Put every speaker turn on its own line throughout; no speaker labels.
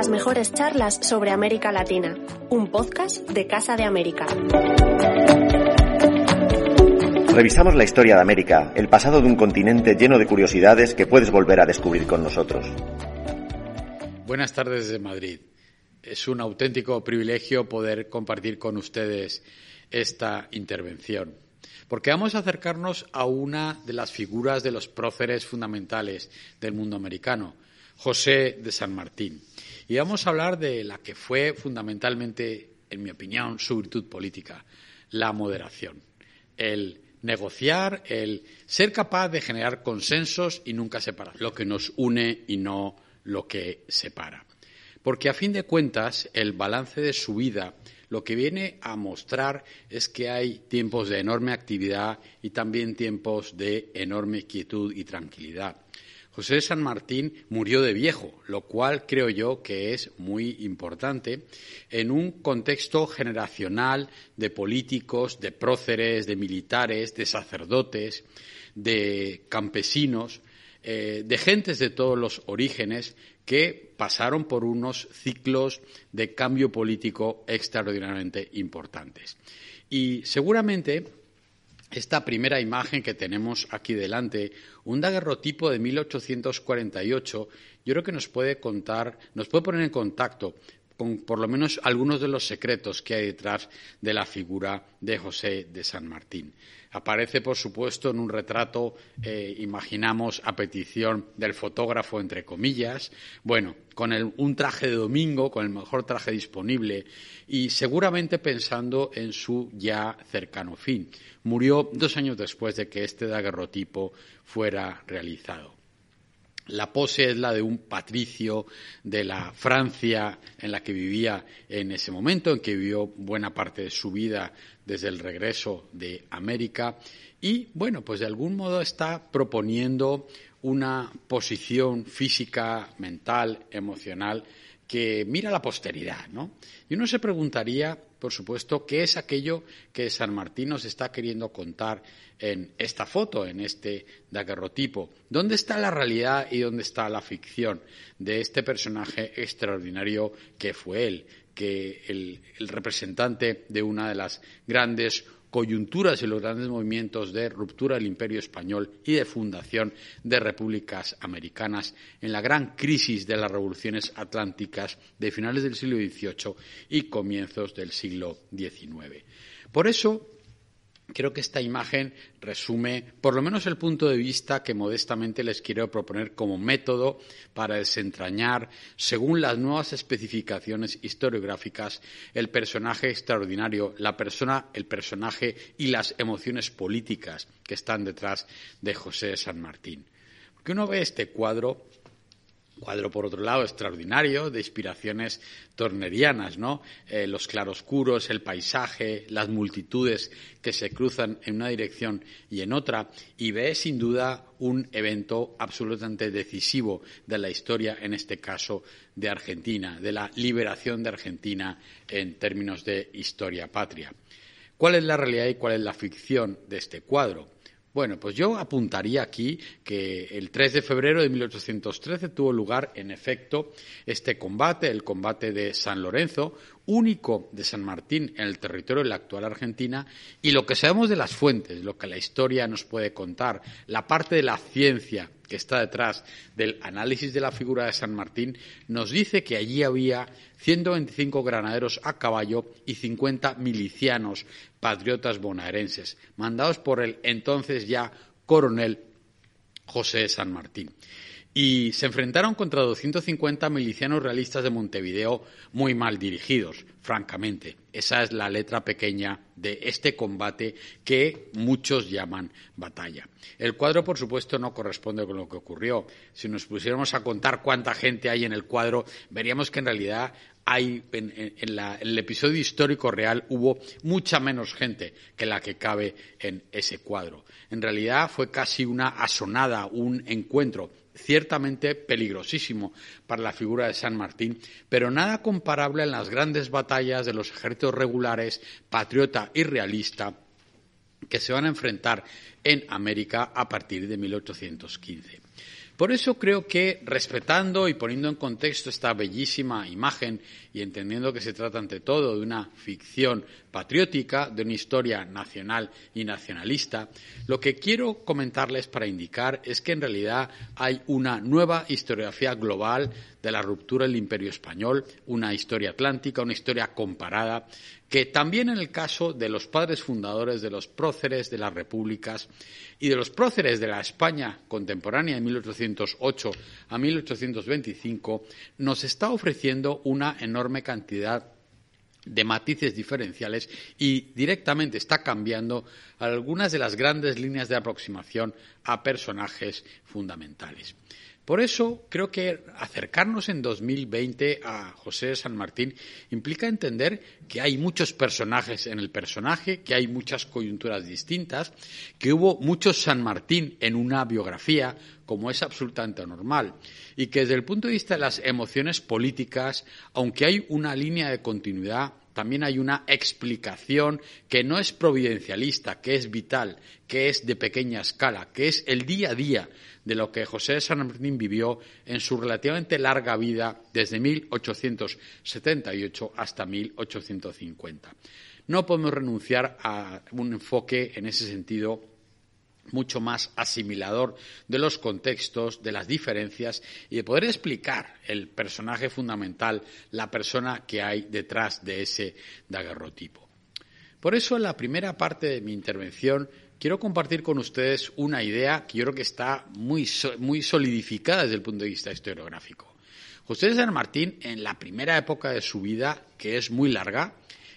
Las mejores charlas sobre América Latina, un podcast de Casa de América.
Revisamos la historia de América, el pasado de un continente lleno de curiosidades que puedes volver a descubrir con nosotros.
Buenas tardes desde Madrid. Es un auténtico privilegio poder compartir con ustedes esta intervención, porque vamos a acercarnos a una de las figuras de los próceres fundamentales del mundo americano, José de San Martín. Y vamos a hablar de la que fue fundamentalmente, en mi opinión, su virtud política, la moderación, el negociar, el ser capaz de generar consensos y nunca separar lo que nos une y no lo que separa. Porque a fin de cuentas, el balance de su vida lo que viene a mostrar es que hay tiempos de enorme actividad y también tiempos de enorme quietud y tranquilidad. José San Martín murió de viejo, lo cual creo yo que es muy importante en un contexto generacional de políticos, de próceres, de militares, de sacerdotes, de campesinos, eh, de gentes de todos los orígenes que pasaron por unos ciclos de cambio político extraordinariamente importantes. Y seguramente esta primera imagen que tenemos aquí delante, un daguerrotipo de 1848, yo creo que nos puede contar, nos puede poner en contacto con por lo menos algunos de los secretos que hay detrás de la figura de José de San Martín. Aparece, por supuesto, en un retrato, eh, imaginamos, a petición del fotógrafo, entre comillas, bueno, con un traje de domingo, con el mejor traje disponible y seguramente pensando en su ya cercano fin. Murió dos años después de que este daguerrotipo fuera realizado. La pose es la de un patricio de la Francia en la que vivía en ese momento, en que vivió buena parte de su vida desde el regreso de América. Y, bueno, pues de algún modo está proponiendo una posición física, mental, emocional que mira la posteridad, ¿no? Y uno se preguntaría, por supuesto, qué es aquello que San Martín nos está queriendo contar en esta foto, en este daguerrotipo. ¿Dónde está la realidad y dónde está la ficción de este personaje extraordinario que fue él, que el, el representante de una de las grandes coyunturas y los grandes movimientos de ruptura del imperio español y de fundación de repúblicas americanas en la gran crisis de las revoluciones atlánticas de finales del siglo XVIII y comienzos del siglo XIX. Por eso, Creo que esta imagen resume por lo menos el punto de vista que modestamente les quiero proponer como método para desentrañar, según las nuevas especificaciones historiográficas, el personaje extraordinario, la persona, el personaje y las emociones políticas que están detrás de José San Martín. Porque uno ve este cuadro Cuadro, por otro lado, extraordinario, de inspiraciones tornerianas, ¿no? Eh, los claroscuros, el paisaje, las multitudes que se cruzan en una dirección y en otra, y ve sin duda un evento absolutamente decisivo de la historia, en este caso de Argentina, de la liberación de Argentina en términos de historia patria. ¿Cuál es la realidad y cuál es la ficción de este cuadro? Bueno, pues yo apuntaría aquí que el 3 de febrero de 1813 tuvo lugar, en efecto, este combate, el combate de San Lorenzo, único de San Martín en el territorio de la actual Argentina, y lo que sabemos de las fuentes, lo que la historia nos puede contar, la parte de la ciencia que está detrás del análisis de la figura de San Martín, nos dice que allí había 125 granaderos a caballo y 50 milicianos patriotas bonaerenses, mandados por el entonces ya coronel José San Martín y se enfrentaron contra 250 milicianos realistas de Montevideo muy mal dirigidos, francamente. Esa es la letra pequeña de este combate que muchos llaman batalla. El cuadro, por supuesto, no corresponde con lo que ocurrió. Si nos pusiéramos a contar cuánta gente hay en el cuadro, veríamos que en realidad hay en, el episodio histórico real hubo mucha menos gente que la que cabe en ese cuadro. En realidad fue casi una asonada, un encuentro ciertamente peligrosísimo para la figura de San Martín, pero nada comparable en las grandes batallas de los ejércitos regulares, patriota y realista, que se van a enfrentar en América a partir de 1815. Por eso creo que respetando y poniendo en contexto esta bellísima imagen y entendiendo que se trata ante todo de una ficción patriótica, de una historia nacional y nacionalista, lo que quiero comentarles para indicar es que en realidad hay una nueva historiografía global de la ruptura del imperio español, una historia atlántica, una historia comparada, que también en el caso de los padres fundadores de los próceres de las repúblicas y de los próceres de la España contemporánea de 1808 a 1825 nos está ofreciendo una enorme cantidad de matices diferenciales y directamente está cambiando algunas de las grandes líneas de aproximación a personajes fundamentales. Por eso creo que acercarnos en 2020 a José San Martín implica entender que hay muchos personajes en el personaje, que hay muchas coyunturas distintas, que hubo muchos San Martín en una biografía, como es absolutamente normal, y que desde el punto de vista de las emociones políticas, aunque hay una línea de continuidad, también hay una explicación que no es providencialista, que es vital, que es de pequeña escala, que es el día a día de lo que José de San Martín vivió en su relativamente larga vida desde 1878 hasta 1850. No podemos renunciar a un enfoque en ese sentido mucho más asimilador de los contextos, de las diferencias y de poder explicar el personaje fundamental, la persona que hay detrás de ese daguerrotipo. Por eso, en la primera parte de mi intervención, quiero compartir con ustedes una idea que yo creo que está muy, muy solidificada desde el punto de vista historiográfico. José de San Martín, en la primera época de su vida, que es muy larga,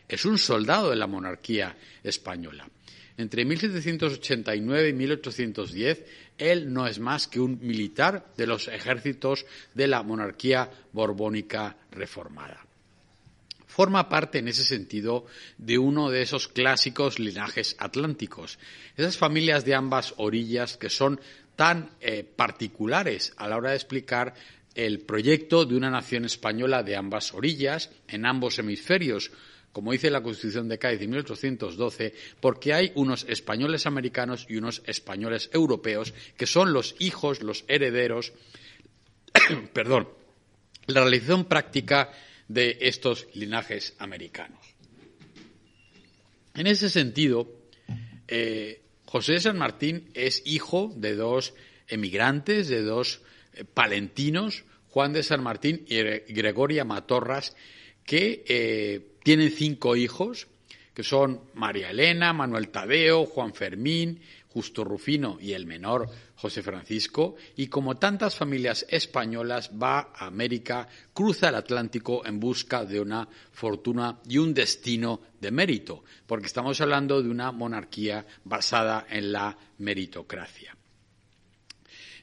es un soldado de la monarquía española. Entre 1789 y 1810, él no es más que un militar de los ejércitos de la monarquía borbónica reformada. Forma parte, en ese sentido, de uno de esos clásicos linajes atlánticos, esas familias de ambas orillas que son tan eh, particulares a la hora de explicar el proyecto de una nación española de ambas orillas, en ambos hemisferios, como dice la Constitución de Cádiz de 1812, porque hay unos españoles americanos y unos españoles europeos que son los hijos, los herederos, perdón, la realización práctica de estos linajes americanos. En ese sentido, eh, José de San Martín es hijo de dos emigrantes, de dos eh, palentinos, Juan de San Martín y Gregoria Matorras, que eh, tienen cinco hijos, que son María Elena, Manuel Tadeo, Juan Fermín, Justo Rufino y el menor José Francisco, y como tantas familias españolas va a América, cruza el Atlántico en busca de una fortuna y un destino de mérito, porque estamos hablando de una monarquía basada en la meritocracia.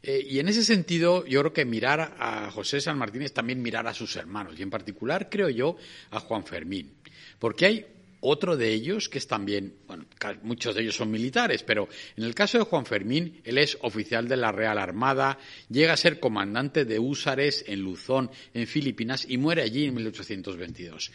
Eh, y en ese sentido, yo creo que mirar a José San Martín es también mirar a sus hermanos, y en particular, creo yo, a Juan Fermín. Porque hay otro de ellos que es también, bueno, muchos de ellos son militares, pero en el caso de Juan Fermín, él es oficial de la Real Armada, llega a ser comandante de húsares en Luzón, en Filipinas, y muere allí en 1822.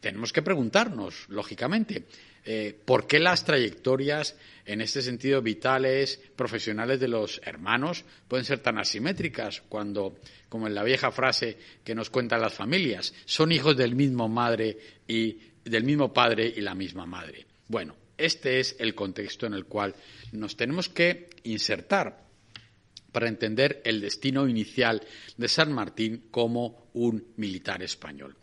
Tenemos que preguntarnos, lógicamente, eh, ¿por qué las trayectorias en este sentido vitales, profesionales de los hermanos, pueden ser tan asimétricas cuando, como en la vieja frase que nos cuentan las familias, son hijos del mismo madre y del mismo padre y la misma madre. Bueno, este es el contexto en el cual nos tenemos que insertar para entender el destino inicial de San Martín como un militar español.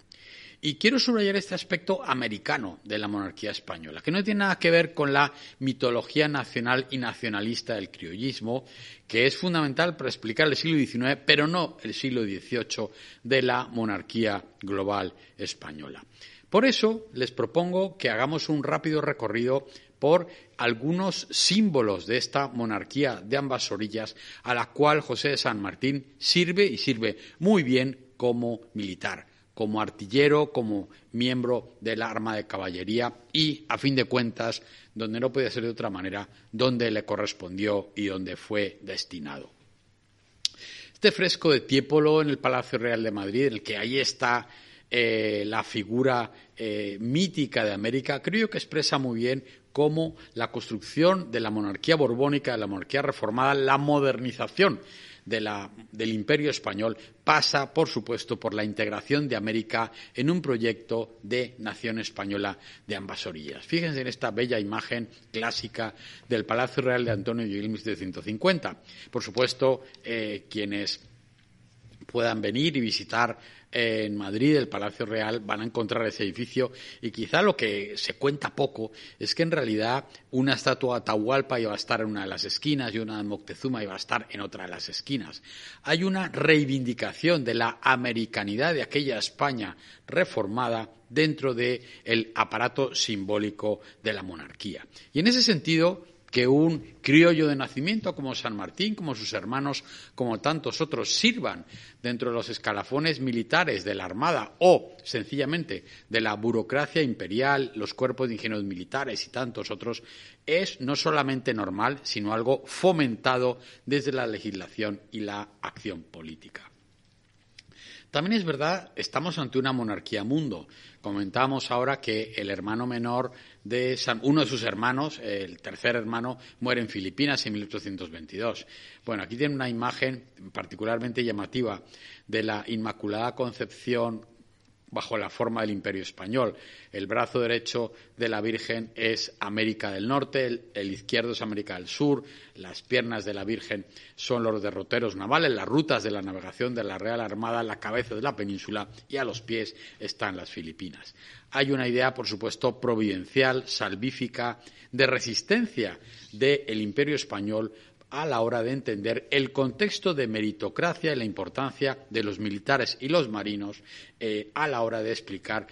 Y quiero subrayar este aspecto americano de la monarquía española, que no tiene nada que ver con la mitología nacional y nacionalista del criollismo, que es fundamental para explicar el siglo XIX, pero no el siglo XVIII de la monarquía global española. Por eso les propongo que hagamos un rápido recorrido por algunos símbolos de esta monarquía de ambas orillas, a la cual José de San Martín sirve y sirve muy bien como militar como artillero, como miembro del arma de caballería y, a fin de cuentas, donde no podía ser de otra manera, donde le correspondió y donde fue destinado. Este fresco de Tiepolo en el Palacio Real de Madrid, en el que ahí está eh, la figura eh, mítica de América, creo que expresa muy bien cómo la construcción de la monarquía borbónica, de la monarquía reformada, la modernización del imperio español pasa, por supuesto, por la integración de América en un proyecto de nación española de ambas orillas. Fíjense en esta bella imagen clásica del Palacio Real de Antonio Gil 1750. Por supuesto, eh, quienes puedan venir y visitar en Madrid, el Palacio Real, van a encontrar ese edificio y quizá lo que se cuenta poco es que en realidad una estatua de Atahualpa iba a estar en una de las esquinas y una de Moctezuma iba a estar en otra de las esquinas. Hay una reivindicación de la americanidad de aquella España reformada dentro del aparato simbólico de la monarquía. Y en ese sentido, que un criollo de nacimiento como San Martín, como sus hermanos, como tantos otros, sirvan dentro de los escalafones militares de la Armada o, sencillamente, de la burocracia imperial, los cuerpos de ingenieros militares y tantos otros, es no solamente normal, sino algo fomentado desde la legislación y la acción política. También es verdad, estamos ante una monarquía mundo. Comentamos ahora que el hermano menor de uno de sus hermanos, el tercer hermano, muere en Filipinas en 1822. Bueno, aquí tiene una imagen particularmente llamativa de la Inmaculada Concepción bajo la forma del Imperio Español. El brazo derecho de la Virgen es América del Norte, el, izquierdo es América del Sur, las piernas de la Virgen son los derroteros navales, las rutas de la navegación de la Real Armada, la cabeza de la península y a los pies están las Filipinas. Hay una idea, por supuesto, providencial, salvífica, de resistencia del Imperio Español a la hora de entender el contexto de meritocracia y la importancia de los militares y los marinos eh, a la hora de explicar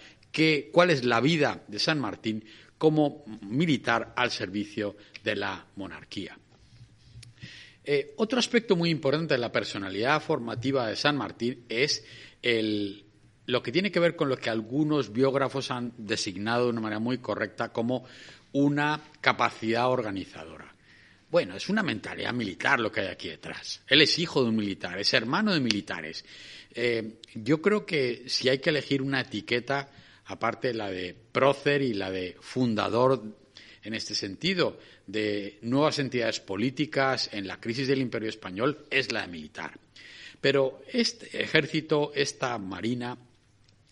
cuál es la vida de San Martín como militar al servicio de la monarquía. Eh, otro aspecto muy importante de la personalidad formativa de San Martín es lo que tiene que ver con lo que algunos biógrafos han designado de una manera muy correcta como una capacidad organizadora. Bueno, es una mentalidad militar lo que hay aquí detrás. Él es hijo de un militar, es hermano de militares. Eh, yo creo que si hay que elegir una etiqueta, aparte la de prócer y la de fundador en este sentido, de nuevas entidades políticas en la crisis del imperio español, es la de militar. Pero este ejército, esta marina,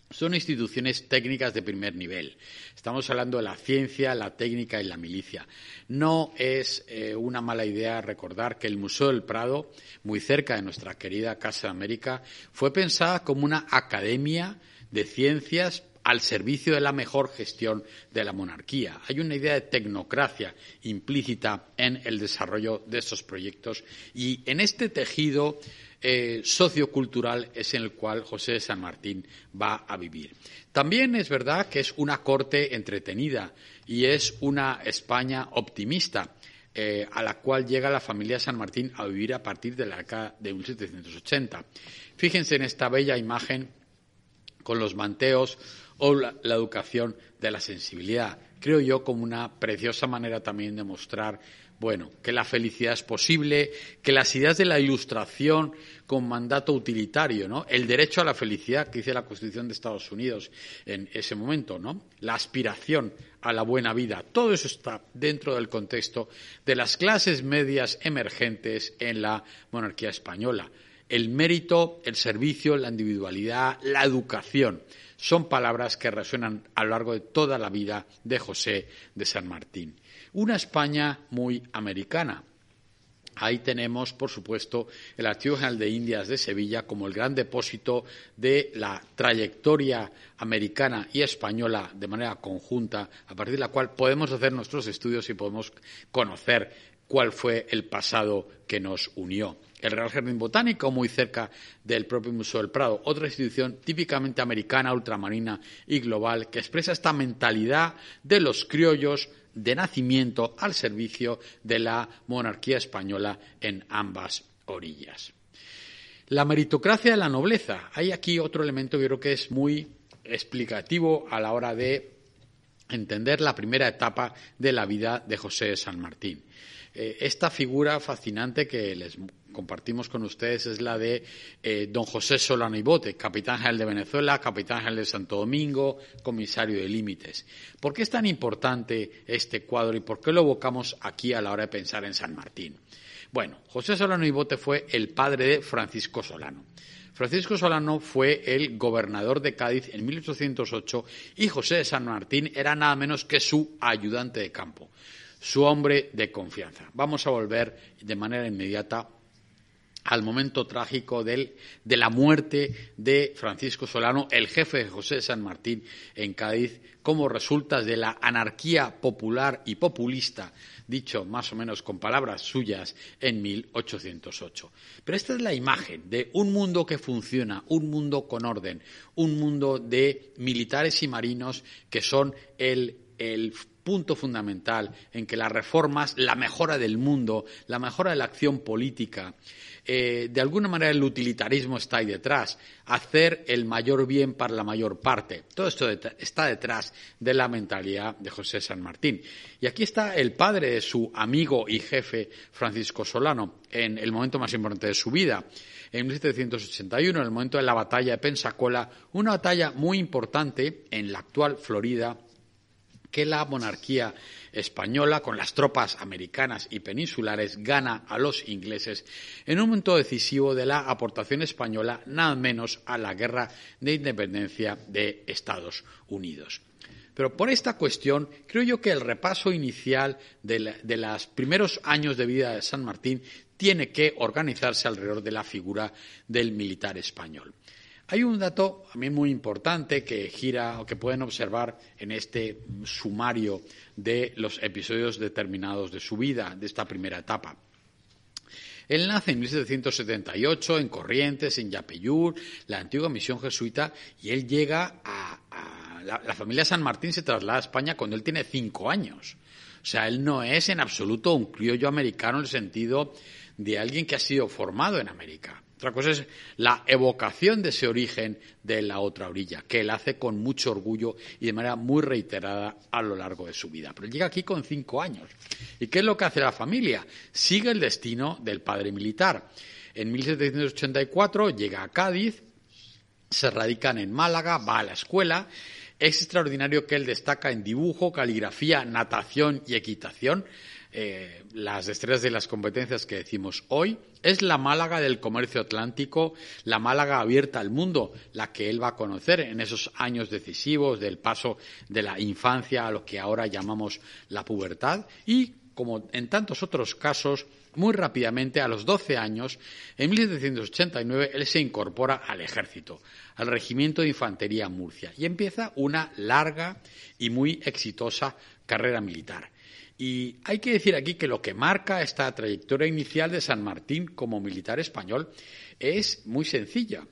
son instituciones técnicas de primer nivel. Estamos hablando de la ciencia, la técnica y la milicia. No es eh, una mala idea recordar que el Museo del Prado, muy cerca de nuestra querida Casa de América, fue pensada como una academia de ciencias al servicio de la mejor gestión de la monarquía. Hay una idea de tecnocracia implícita en el desarrollo de estos proyectos y en este tejido eh, sociocultural es en el cual José de San Martín va a vivir. También es verdad que es una corte entretenida y es una España optimista. Eh, a la cual llega la familia San Martín a vivir a partir de la década de 1780. Fíjense en esta bella imagen con los manteos o la, educación de la sensibilidad. Creo yo como una preciosa manera también de mostrar bueno, que la felicidad es posible, que las ideas de la ilustración con mandato utilitario, ¿no? El derecho a la felicidad que dice la Constitución de Estados Unidos en ese momento, ¿no? La aspiración a la buena vida, todo eso está dentro del contexto de las clases medias emergentes en la monarquía española. El mérito, el servicio, la individualidad, la educación son palabras que resuenan a lo largo de toda la vida de José de San Martín una España muy americana. Ahí tenemos, por supuesto, el Archivo General de Indias de Sevilla como el gran depósito de la trayectoria americana y española de manera conjunta, a partir de la cual podemos hacer nuestros estudios y podemos conocer cuál fue el pasado que nos unió. El Real Jardín Botánico, muy cerca del propio Museo del Prado, otra institución típicamente americana, ultramarina y global, que expresa esta mentalidad de los criollos de nacimiento al servicio de la monarquía española en ambas orillas. La meritocracia de la nobleza. Hay aquí otro elemento que creo que es muy explicativo a la hora de entender la primera etapa de la vida de José de San Martín. Eh, esta figura fascinante que les compartimos con ustedes es la de eh, don José Solano y Bote, capitán general de Venezuela, capitán general de Santo Domingo, comisario de límites. ¿Por qué es tan importante este cuadro y por qué lo evocamos aquí a la hora de pensar en San Martín? Bueno, José Solano y Bote fue el padre de Francisco Solano. Francisco Solano fue el gobernador de Cádiz en 1808 y José de San Martín era nada menos que su ayudante de campo, su hombre de confianza. Vamos a volver de manera inmediata al momento trágico de la muerte de Francisco Solano, el jefe de José San Martín en Cádiz, como resulta de la anarquía popular y populista, dicho más o menos con palabras suyas, en 1808. Pero esta es la imagen de un mundo que funciona, un mundo con orden, un mundo de militares y marinos que son el, el punto fundamental en que las reformas, la mejora del mundo, la mejora de la acción política, eh, de alguna manera el utilitarismo está ahí detrás, hacer el mayor bien para la mayor parte. Todo esto está detrás de la mentalidad de José San Martín. Y aquí está el padre de su amigo y jefe Francisco Solano, en el momento más importante de su vida. En 1781, en el momento de la batalla de Pensacola, una batalla muy importante en la actual Florida, que la monarquía española, con las tropas americanas y peninsulares, gana a los ingleses en un momento decisivo de la aportación española, nada menos a la guerra de independencia de Estados Unidos. Pero por esta cuestión, creo yo que el repaso inicial de, los primeros años de vida de San Martín tiene que organizarse alrededor de la figura del militar español. Hay un dato a mí muy importante que gira o que pueden observar en este sumario de los episodios determinados de su vida, de esta primera etapa. Él nace en 1778 en Corrientes, en Yapeyur, la antigua misión jesuita, y él llega a, la, la, familia San Martín se traslada a España cuando él tiene cinco años. O sea, él no es en absoluto un criollo americano en el sentido de alguien que ha sido formado en América. Otra cosa es la evocación de ese origen de la otra orilla, que él hace con mucho orgullo y de manera muy reiterada a lo largo de su vida. Pero llega aquí con cinco años. ¿Y qué es lo que hace la familia? Sigue el destino del padre militar. En 1784 llega a Cádiz, se radican en Málaga, va a la escuela. Es extraordinario que él destaca en dibujo, caligrafía, natación y equitación. Eh, las estrellas de las competencias que decimos hoy, es la Málaga del comercio atlántico, la Málaga abierta al mundo, la que él va a conocer en esos años decisivos del paso de la infancia a lo que ahora llamamos la pubertad y, como en tantos otros casos, muy rápidamente, a los 12 años, en 1789, él se incorpora al ejército, al Regimiento de Infantería Murcia, y empieza una larga y muy exitosa carrera militar. Y hay que decir aquí que lo que marca esta trayectoria inicial de San Martín como militar español es muy sencilla.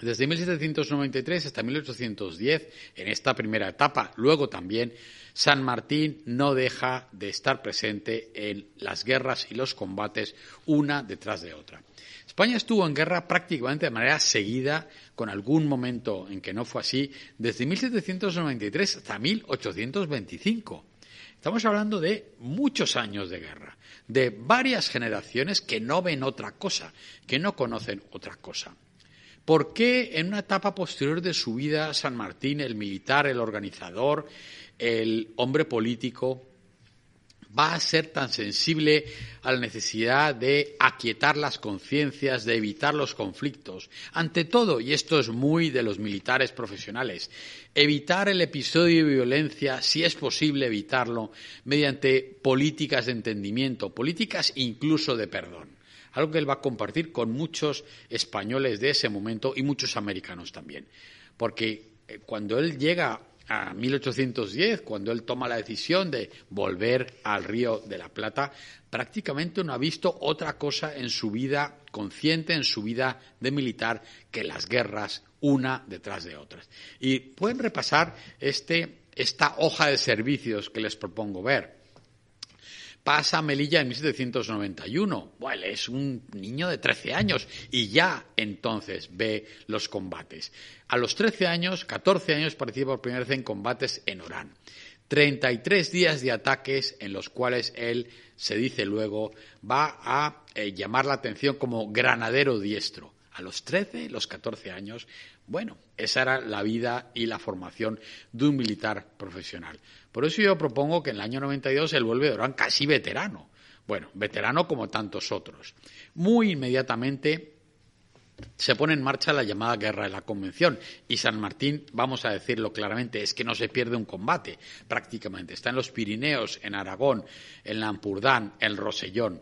Desde 1793 hasta 1810, en esta primera etapa, luego también, San Martín no deja de estar presente en las guerras y los combates una detrás de otra. España estuvo en guerra prácticamente de manera seguida, con algún momento en que no fue así, desde 1793 hasta 1825. Estamos hablando de muchos años de guerra, de varias generaciones que no ven otra cosa, que no conocen otra cosa. ¿Por qué en una etapa posterior de su vida San Martín, el militar, el organizador, el hombre político, va a ser tan sensible a la necesidad de aquietar las conciencias, de evitar los conflictos. Ante todo, y esto es muy de los militares profesionales, evitar el episodio de violencia, si es posible evitarlo, mediante políticas de entendimiento, políticas incluso de perdón. Algo que él va a compartir con muchos españoles de ese momento y muchos americanos también. Porque eh, cuando él llega a 1810, cuando él toma la decisión de volver al Río de la Plata, prácticamente no ha visto otra cosa en su vida consciente, en su vida de militar, que las guerras una detrás de otras. Y pueden repasar este, esta hoja de servicios que les propongo ver pasa a Melilla en 1791. Bueno, es un niño de 13 años y ya entonces ve los combates. A los 13 años, 14 años, participa por primera vez en combates en Orán. 33 días de ataques en los cuales él, se dice luego, va a eh, llamar la atención como granadero diestro. A los 13, los 14 años, bueno, esa era la vida y la formación de un militar profesional. Por eso yo propongo que en el año 92 él vuelve de Orán casi veterano, Bueno, veterano como tantos otros. Muy inmediatamente se pone en marcha la llamada Guerra de la Convención y San Martín, vamos a decirlo claramente, es que no se pierde un combate prácticamente. Está en los Pirineos, en Aragón, en Lampurdán, en Rosellón.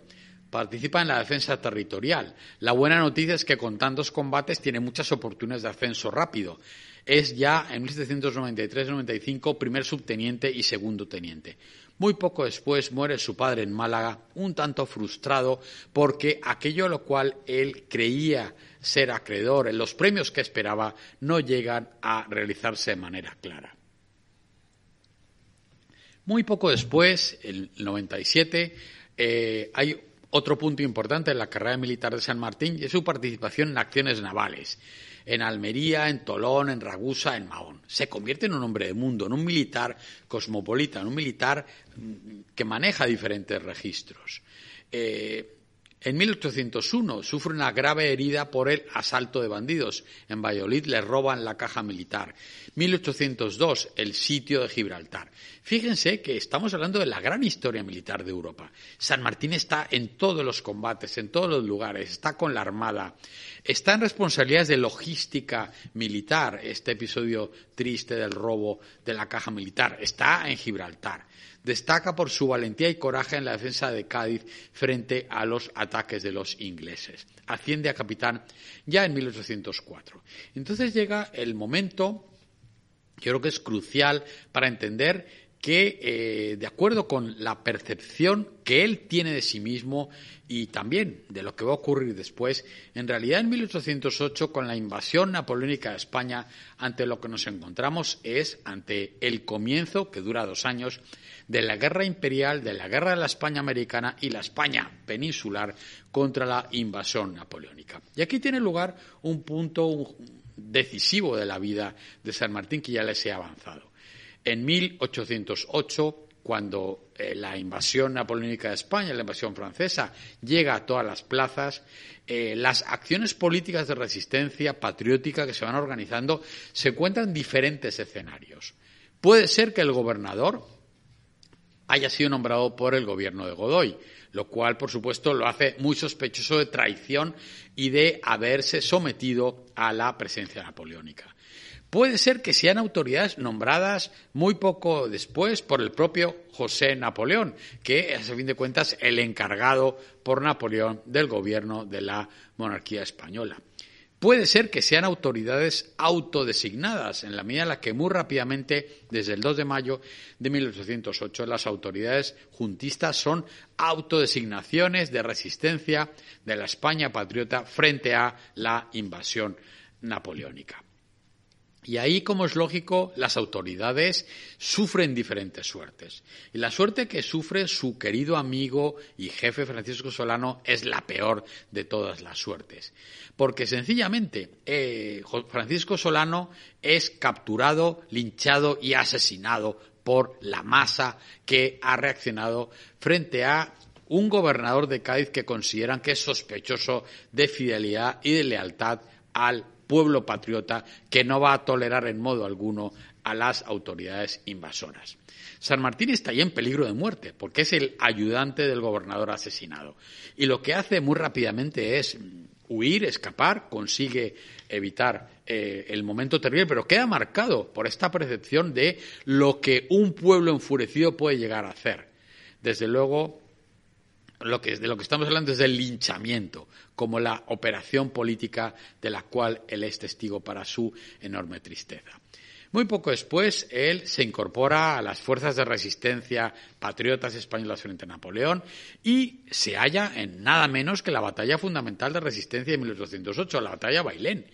Participa en la defensa territorial. La buena noticia es que con tantos combates tiene muchas oportunidades de ascenso rápido. Es ya en 1793-95 primer subteniente y segundo teniente. Muy poco después muere su padre en Málaga, un tanto frustrado porque aquello a lo cual él creía ser acreedor, los premios que esperaba, no llegan a realizarse de manera clara. Muy poco después, el 97, eh, hay otro punto importante en la carrera militar de San Martín y es su participación en acciones navales en Almería, en Tolón, en Ragusa, en Mahón. Se convierte en un hombre de mundo, en un militar cosmopolita, en un militar mm, que maneja diferentes registros. Eh, en 1801 sufre una grave herida por el asalto de bandidos. En Valladolid le roban la caja militar. 1802 el sitio de Gibraltar. Fíjense que estamos hablando de la gran historia militar de Europa. San Martín está en todos los combates, en todos los lugares, está con la Armada, está en responsabilidades de logística militar, este episodio triste del robo de la caja militar, está en Gibraltar. Destaca por su valentía y coraje en la defensa de Cádiz frente a los ataques de los ingleses. Asciende a capitán ya en 1804. Entonces llega el momento, que creo que es crucial para entender que, eh, de acuerdo con la percepción que él tiene de sí mismo y también de lo que va a ocurrir después, en realidad en 1808, con la invasión napoleónica de España, ante lo que nos encontramos es ante el comienzo, que dura dos años, de la guerra imperial, de la guerra de la España americana y la España peninsular contra la invasión napoleónica. Y aquí tiene lugar un punto decisivo de la vida de San Martín que ya les he avanzado. En 1808, cuando eh, la invasión napoleónica de España, la invasión francesa, llega a todas las plazas, eh, las acciones políticas de resistencia patriótica que se van organizando se encuentran en diferentes escenarios. Puede ser que el gobernador, haya sido nombrado por el gobierno de Godoy, lo cual, por supuesto, lo hace muy sospechoso de traición y de haberse sometido a la presencia napoleónica. Puede ser que sean autoridades nombradas muy poco después por el propio José Napoleón, que es, a fin de cuentas, el encargado por Napoleón del gobierno de la monarquía española. Puede ser que sean autoridades autodesignadas, en la medida en la que muy rápidamente, desde el 2 de mayo de 1808, las autoridades juntistas son autodesignaciones de resistencia de la España patriota frente a la invasión napoleónica. Y ahí, como es lógico, las autoridades sufren diferentes suertes. Y la suerte que sufre su querido amigo y jefe Francisco Solano es la peor de todas las suertes. Porque sencillamente eh, Francisco Solano es capturado, linchado y asesinado por la masa que ha reaccionado frente a un gobernador de Cádiz que consideran que es sospechoso de fidelidad y de lealtad al pueblo patriota que no va a tolerar en modo alguno a las autoridades invasoras. San Martín está ahí en peligro de muerte porque es el ayudante del gobernador asesinado. Y lo que hace muy rápidamente es huir, escapar, consigue evitar eh, el momento terrible, pero queda marcado por esta percepción de lo que un pueblo enfurecido puede llegar a hacer. Desde luego, lo que, de lo que estamos hablando es del linchamiento, como la operación política de la cual él es testigo para su enorme tristeza. Muy poco después, él se incorpora a las fuerzas de resistencia patriotas españolas frente a Napoleón y se halla en nada menos que la batalla fundamental de resistencia de 1808, la batalla Bailén.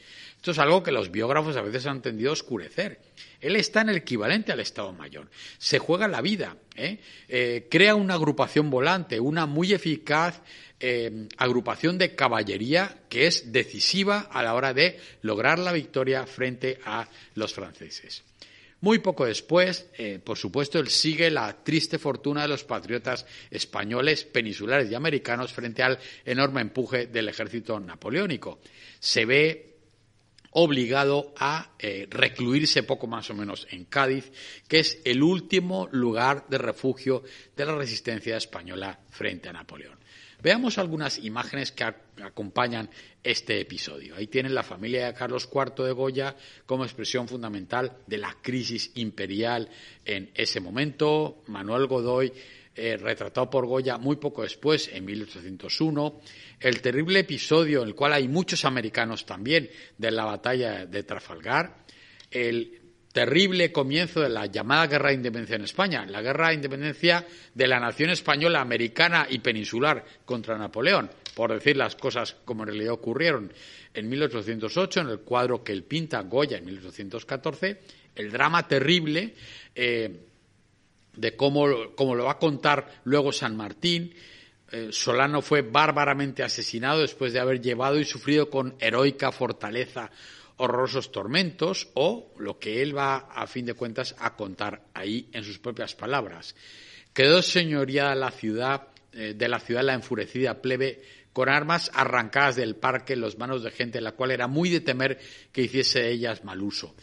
Esto es algo que los biógrafos a veces han tendido a oscurecer. Él está en el equivalente al Estado Mayor. Se juega la vida, ¿eh? Eh, crea una agrupación volante, una muy eficaz eh, agrupación de caballería que es decisiva a la hora de lograr la victoria frente a los franceses. Muy poco después, por supuesto, él sigue la triste fortuna de los patriotas españoles, peninsulares y americanos frente al enorme empuje del ejército napoleónico. Se ve obligado a eh, recluirse poco más o menos en Cádiz, que es el último lugar de refugio de la resistencia española frente a Napoleón. Veamos algunas imágenes que acompañan este episodio. Ahí tienen la familia de Carlos IV de Goya como expresión fundamental de la crisis imperial en ese momento. Manuel Godoy, eh, retratado por Goya muy poco después, en 1801. El terrible episodio en el cual hay muchos americanos también de la batalla de Trafalgar. El terrible comienzo de la llamada Guerra de Independencia en España, la Guerra de Independencia de la nación española, americana y peninsular contra Napoleón, por decir las cosas como en realidad ocurrieron en 1808, en el cuadro que él pinta Goya en 1814, el drama terrible eh, de cómo, lo va a contar luego San Martín. Eh, Solano fue bárbaramente asesinado después de haber llevado y sufrido con heroica fortaleza horrorosos tormentos o lo que él va, a fin de cuentas, a contar ahí en sus propias palabras. Quedó señoría la ciudad, eh, de la ciudad la enfurecida plebe con armas arrancadas del parque en las manos de gente la cual era muy de temer que hiciese ellas mal uso.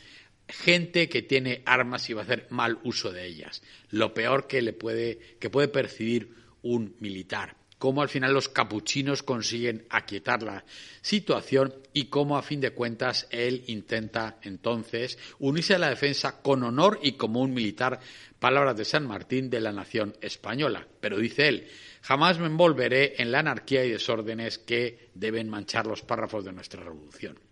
Gente que tiene armas y va a hacer mal uso de ellas. Lo peor que le puede, que puede percibir un militar cómo al final los capuchinos consiguen aquietar la situación y cómo a fin de cuentas él intenta entonces unirse a la defensa con honor y como un militar, palabras de San Martín de la nación española. Pero dice él, jamás me envolveré en la anarquía y desórdenes que deben manchar los párrafos de nuestra revolución.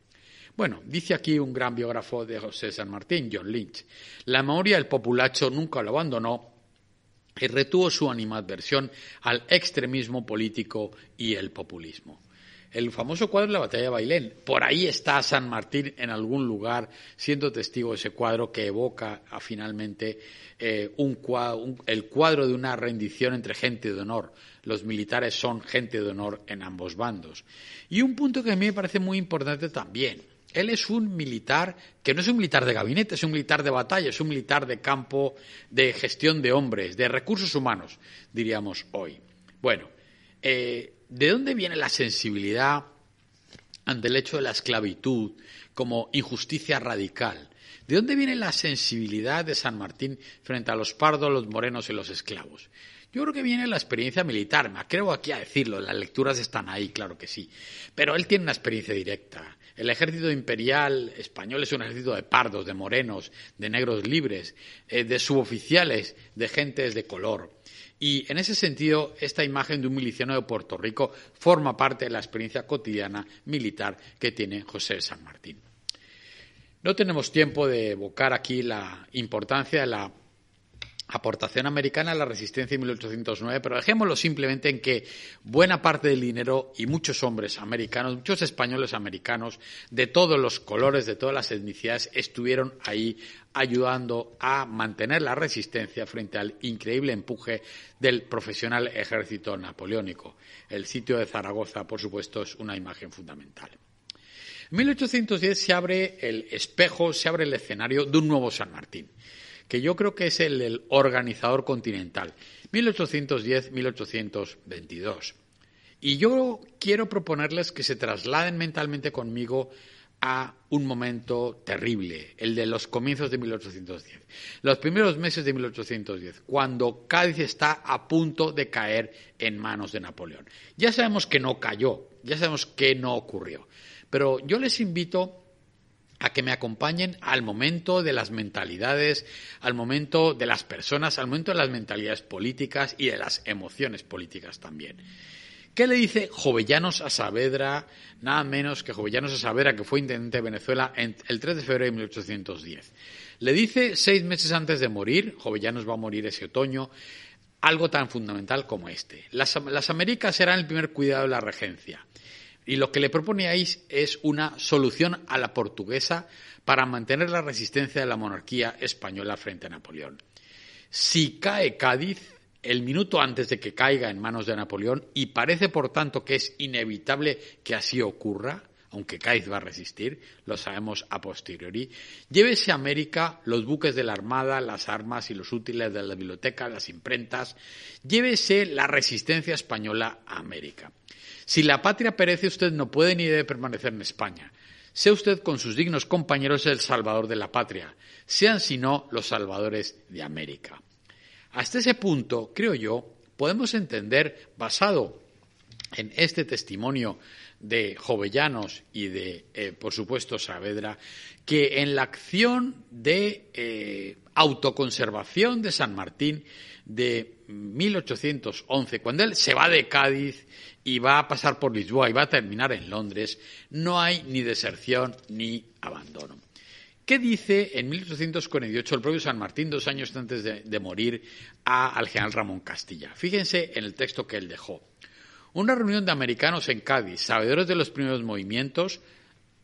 Bueno, dice aquí un gran biógrafo de José San Martín, John Lynch, la memoria del populacho nunca lo abandonó y retuvo su animadversión al extremismo político y el populismo. El famoso cuadro de la batalla de Bailén. Por ahí está San Martín en algún lugar, siendo testigo de ese cuadro que evoca a, finalmente eh, el cuadro de una rendición entre gente de honor. Los militares son gente de honor en ambos bandos. Y un punto que a mí me parece muy importante también él es un militar que no es un militar de gabinete, es un militar de batalla, es un militar de campo, de gestión de hombres, de recursos humanos, diríamos hoy. Bueno, eh, ¿de dónde viene la sensibilidad ante el hecho de la esclavitud como injusticia radical? ¿De dónde viene la sensibilidad de San Martín frente a los pardos, los morenos y los esclavos? Yo creo que viene la experiencia militar, me atrevo aquí a decirlo, las lecturas están ahí, claro que sí, pero él tiene una experiencia directa. El ejército imperial español es un ejército de pardos, de morenos, de negros libres, eh, de suboficiales, de gentes de color. Y en ese sentido, esta imagen de un miliciano de Puerto Rico forma parte de la experiencia cotidiana militar que tiene José San Martín. No tenemos tiempo de evocar aquí la importancia de la aportación americana a la resistencia en 1809, pero dejémoslo simplemente en que buena parte del dinero y muchos hombres americanos, muchos españoles americanos de todos los colores, de todas las etnicidades, estuvieron ahí ayudando a mantener la resistencia frente al increíble empuje del profesional ejército napoleónico. El sitio de Zaragoza, por supuesto, es una imagen fundamental. En 1810 se abre el espejo, se abre el escenario de un nuevo San Martín que yo creo que es el del organizador continental, 1810-1822. Y yo quiero proponerles que se trasladen mentalmente conmigo a un momento terrible, el de los comienzos de 1810, los primeros meses de 1810, cuando Cádiz está a punto de caer en manos de Napoleón. Ya sabemos que no cayó, ya sabemos que no ocurrió, pero yo les invito a que me acompañen al momento de las mentalidades, al momento de las personas, al momento de las mentalidades políticas y de las emociones políticas también. ¿Qué le dice Jovellanos a Saavedra, nada menos que Jovellanos a Saavedra, que fue intendente de Venezuela el 3 de febrero de 1810? Le dice seis meses antes de morir, Jovellanos va a morir ese otoño, algo tan fundamental como este. Las, las Américas serán el primer cuidado de la regencia. Y lo que le proponíais es una solución a la portuguesa para mantener la resistencia de la monarquía española frente a Napoleón. Si cae Cádiz, el minuto antes de que caiga en manos de Napoleón, y parece por tanto que es inevitable que así ocurra, aunque Cádiz va a resistir, lo sabemos a posteriori, llévese a América los buques de la Armada, las armas y los útiles de la biblioteca, las imprentas, llévese la resistencia española a América. Si la patria perece, usted no puede ni debe permanecer en España. sea usted con sus dignos compañeros el salvador de la patria, sean si no los salvadores de América. Hasta ese punto, creo yo, podemos entender, basado en este testimonio de Jovellanos y de, eh, por supuesto, Saavedra, que en la acción de eh, autoconservación de San Martín de 1811, cuando él se va de Cádiz y va a pasar por Lisboa y va a terminar en Londres, no hay ni deserción ni abandono. ¿Qué dice en 1848 el propio San Martín, dos años antes de, morir, al general Ramón Castilla? Fíjense en el texto que él dejó. Una reunión de americanos en Cádiz, sabedores de los primeros movimientos,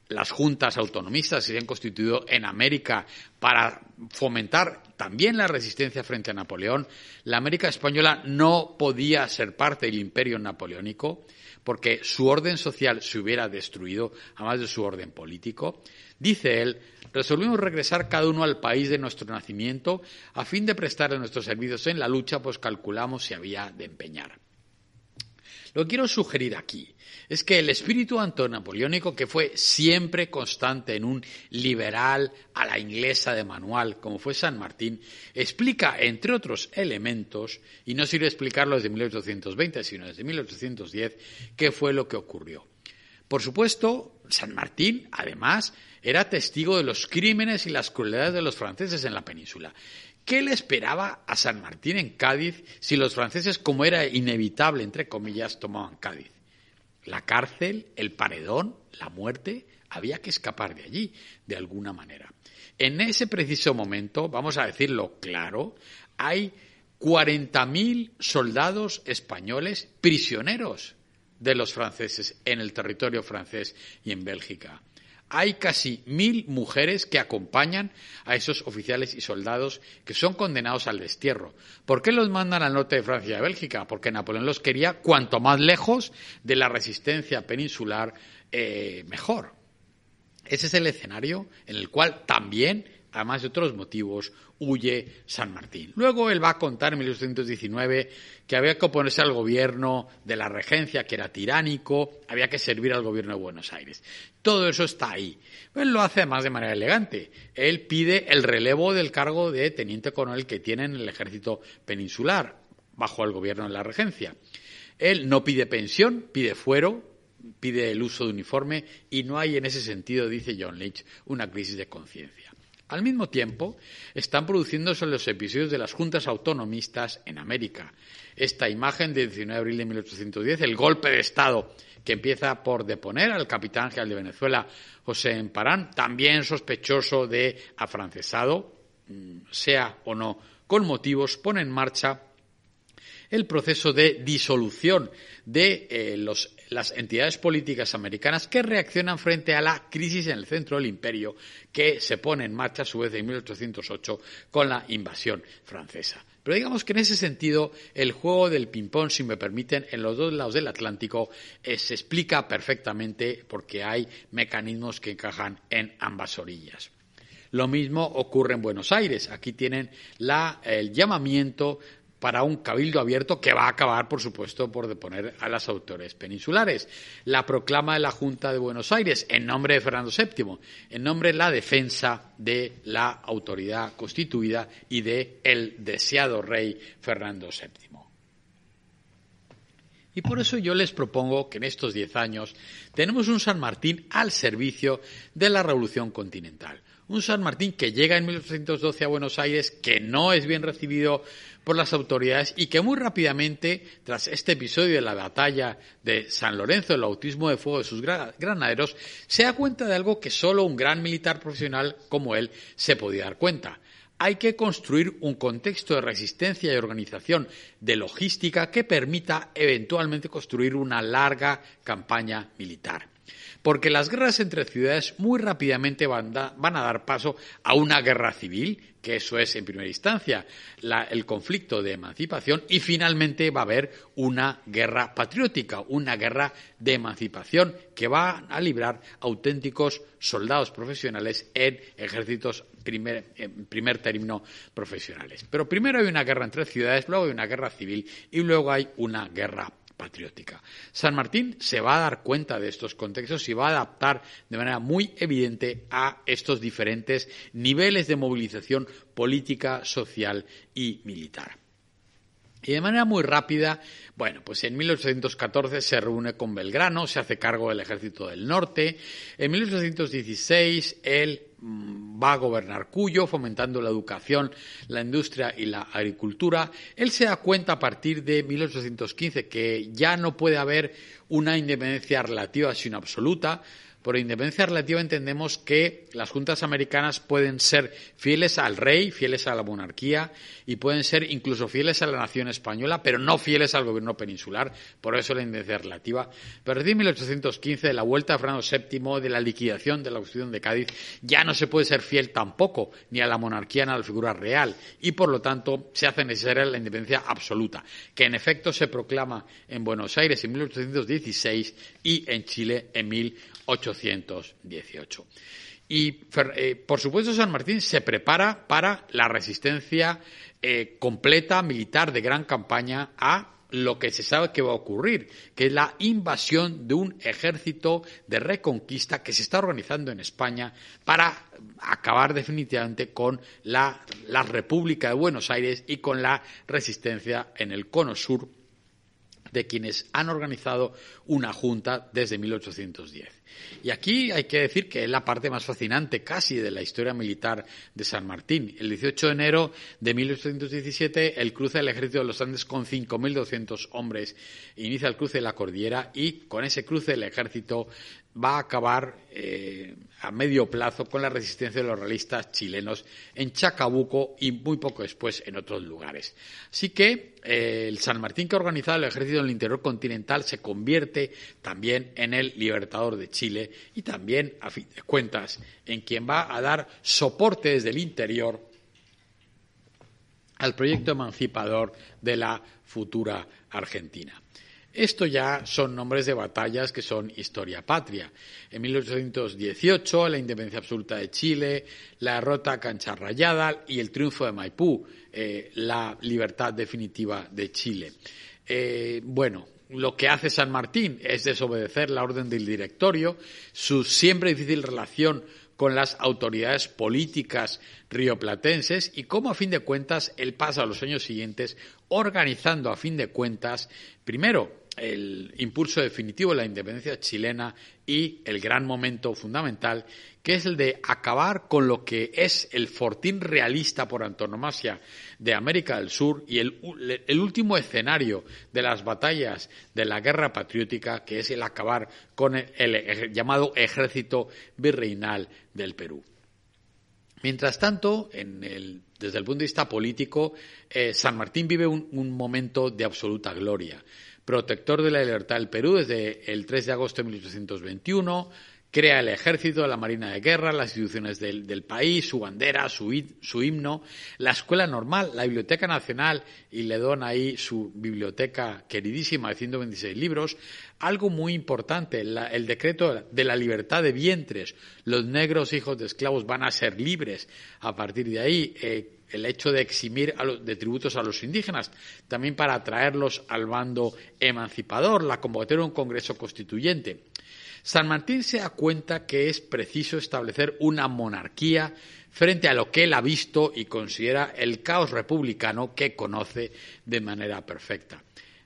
las juntas autonomistas se han constituido en América para fomentar también la resistencia frente a Napoleón, la América española no podía ser parte del imperio napoleónico porque su orden social se hubiera destruido, además de su orden político. Dice él, resolvimos regresar cada uno al país de nuestro nacimiento a fin de prestarle nuestros servicios en la lucha, pues calculamos si había de empeñar. Lo que quiero sugerir aquí es que el espíritu antonapoleónico, que fue siempre constante en un liberal a la inglesa de manual, como fue San Martín, explica, entre otros elementos, y no sirve explicarlo desde 1820, sino desde 1810, qué fue lo que ocurrió. Por supuesto, San Martín, además, era testigo de los crímenes y las crueldades de los franceses en la península. ¿Qué le esperaba a San Martín en Cádiz si los franceses, como era inevitable, entre comillas, tomaban Cádiz? La cárcel, el paredón, la muerte, había que escapar de allí, de alguna manera. En ese preciso momento, vamos a decirlo claro, hay 40.000 soldados españoles prisioneros de los franceses en el territorio francés y en Bélgica hay casi mil mujeres que acompañan a esos oficiales y soldados que son condenados al destierro. ¿Por qué los mandan al norte de Francia y de Bélgica? Porque Napoleón los quería cuanto más lejos de la resistencia peninsular, eh, mejor. Ese es el escenario en el cual también además de otros motivos, huye San Martín. Luego él va a contar en 1819 que había que oponerse al gobierno de la regencia, que era tiránico, había que servir al gobierno de Buenos Aires. Todo eso está ahí. Él lo hace además de manera elegante. Él pide el relevo del cargo de teniente coronel que tiene en el ejército peninsular, bajo el gobierno de la regencia. Él no pide pensión, pide fuero, pide el uso de uniforme y no hay en ese sentido, dice John Lynch, una crisis de conciencia. Al mismo tiempo, están produciéndose los episodios de las juntas autonomistas en América. Esta imagen del 19 de abril de 1810, el golpe de Estado que empieza por deponer al capitán general de Venezuela, José Emparán, también sospechoso de afrancesado, mm, sea o no con motivos, pone en marcha el proceso de disolución de eh, las entidades políticas americanas que reaccionan frente a la crisis en el centro del imperio que se pone en marcha a su vez en 1808 con la invasión francesa. Pero digamos que en ese sentido el juego del ping-pong, si me permiten, en los dos lados del Atlántico eh, se explica perfectamente porque hay mecanismos que encajan en ambas orillas. Lo mismo ocurre en Buenos Aires. Aquí tienen el llamamiento para un cabildo abierto que va a acabar, por supuesto, por deponer a las autores peninsulares. La proclama de la Junta de Buenos Aires en nombre de Fernando VII, en nombre de la defensa de la autoridad constituida y de el deseado rey Fernando VII. Y por eso yo les propongo que en estos diez años tenemos un San Martín al servicio de la revolución continental. Un San Martín que llega en 1812 a Buenos Aires, que no es bien recibido por las autoridades y que muy rápidamente, tras este episodio de la batalla de San Lorenzo, el bautismo de fuego de sus granaderos, se da cuenta de algo que solo un gran militar profesional como él se podía dar cuenta. Hay que construir un contexto de resistencia y organización de logística que permita eventualmente construir una larga campaña militar porque las guerras entre ciudades muy rápidamente van, a dar paso a una guerra civil, que eso es en primera instancia el conflicto de emancipación, y finalmente va a haber una guerra patriótica, una guerra de emancipación que va a librar auténticos soldados profesionales en ejércitos primer, en primer término profesionales. Pero primero hay una guerra entre ciudades, luego hay una guerra civil y luego hay una guerra patriótica. San Martín se va a dar cuenta de estos contextos y va a adaptar de manera muy evidente a estos diferentes niveles de movilización política, social y militar. Y de manera muy rápida, bueno, pues en 1814 se reúne con Belgrano, se hace cargo del ejército del norte. En 1816 él mm, va a gobernar Cuyo, fomentando la educación, la industria y la agricultura. Él se da cuenta a partir de 1815 que ya no puede haber una independencia relativa sino absoluta, por independencia relativa entendemos que las juntas americanas pueden ser fieles al rey, fieles a la monarquía y pueden ser incluso fieles a la nación española, pero no fieles al gobierno peninsular. Por eso la independencia relativa. Pero desde 1815, de la vuelta de Fernando VII, de la liquidación de la Constitución de Cádiz, ya no se puede ser fiel tampoco ni a la monarquía ni a la figura real y por lo tanto se hace necesaria la independencia absoluta, que en efecto se proclama en Buenos Aires en 1816 y en Chile en 1816. 818. Y, eh, por supuesto, San Martín se prepara para la resistencia eh, completa militar de gran campaña a lo que se sabe que va a ocurrir, que es la invasión de un ejército de reconquista que se está organizando en España para acabar definitivamente con la, la República de Buenos Aires y con la resistencia en el cono sur de quienes han organizado una junta desde 1810. Y aquí hay que decir que es la parte más fascinante casi de la historia militar de San Martín. El 18 de enero de 1817, el cruce del ejército de los Andes con 5.200 hombres inicia el cruce de la cordillera y con ese cruce el ejército va a acabar eh, a medio plazo con la resistencia de los realistas chilenos en Chacabuco y muy poco después en otros lugares. Así que eh, el San Martín que ha organizado el ejército en el interior continental se convierte también en el libertador de Chile y también, a fin de cuentas, en quien va a dar soporte desde el interior al proyecto emancipador de la futura Argentina. Esto ya son nombres de batallas que son historia patria. En 1818, la independencia absoluta de Chile, la derrota a Cancha Rayada y el triunfo de Maipú, eh, la libertad definitiva de Chile. Eh, bueno, lo que hace San Martín es desobedecer la orden del directorio, su siempre difícil relación con las autoridades políticas rioplatenses y cómo a fin de cuentas él pasa a los años siguientes organizando a fin de cuentas primero el impulso definitivo de la independencia chilena y el gran momento fundamental, que es el de acabar con lo que es el fortín realista por antonomasia de América del Sur y el, último escenario de las batallas de la guerra patriótica, que es el acabar con el, llamado ejército virreinal del Perú. Mientras tanto, desde el punto de vista político, eh, San Martín vive un momento de absoluta gloria protector de la libertad del Perú desde el 3 de agosto de 1821, crea el ejército, la marina de guerra, las instituciones del, país, su bandera, su, himno, la escuela normal, la biblioteca nacional y le dona ahí su biblioteca queridísima de 126 libros. Algo muy importante, el decreto de la libertad de vientres. Los negros hijos de esclavos van a ser libres a partir de ahí. Eh, el hecho de eximir de tributos a los indígenas, también para atraerlos al bando emancipador, la convocatoria de un Congreso Constituyente. San Martín se da cuenta que es preciso establecer una monarquía frente a lo que él ha visto y considera el caos republicano que conoce de manera perfecta.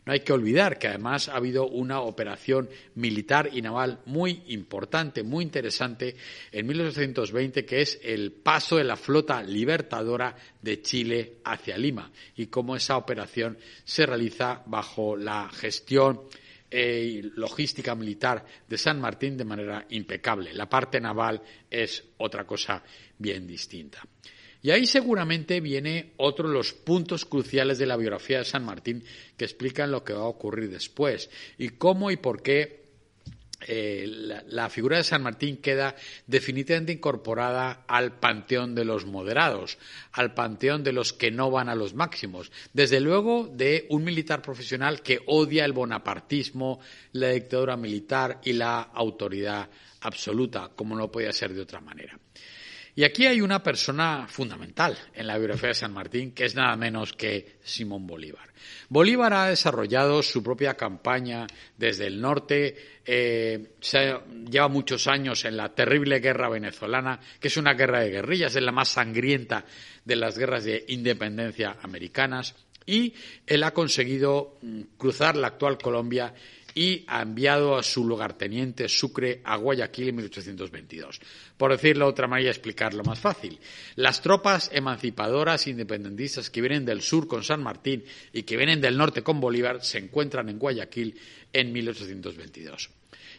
No hay que olvidar que además ha habido una operación militar y naval muy importante, muy interesante en 1820, que es el paso de la flota libertadora de Chile hacia Lima y cómo esa operación se realiza bajo la gestión y logística militar de San Martín de manera impecable. La parte naval es otra cosa bien distinta. Y ahí seguramente viene otro de los puntos cruciales de la biografía de San Martín que explican lo que va a ocurrir después y cómo y por qué eh, la, figura de San Martín queda definitivamente incorporada al panteón de los moderados, al panteón de los que no van a los máximos. Desde luego de un militar profesional que odia el bonapartismo, la dictadura militar y la autoridad absoluta, como no podía ser de otra manera. Y aquí hay una persona fundamental en la biografía de San Martín, que es nada menos que Simón Bolívar. Bolívar ha desarrollado su propia campaña desde el norte, eh, lleva muchos años en la terrible guerra venezolana, que es una guerra de guerrillas, es la más sangrienta de las guerras de independencia americanas, y él ha conseguido mm, cruzar la actual Colombia y ha enviado a su lugarteniente Sucre a Guayaquil en 1822. Por decirlo de otra manera explicarlo más fácil, las tropas emancipadoras independentistas que vienen del sur con San Martín y que vienen del norte con Bolívar se encuentran en Guayaquil en 1822.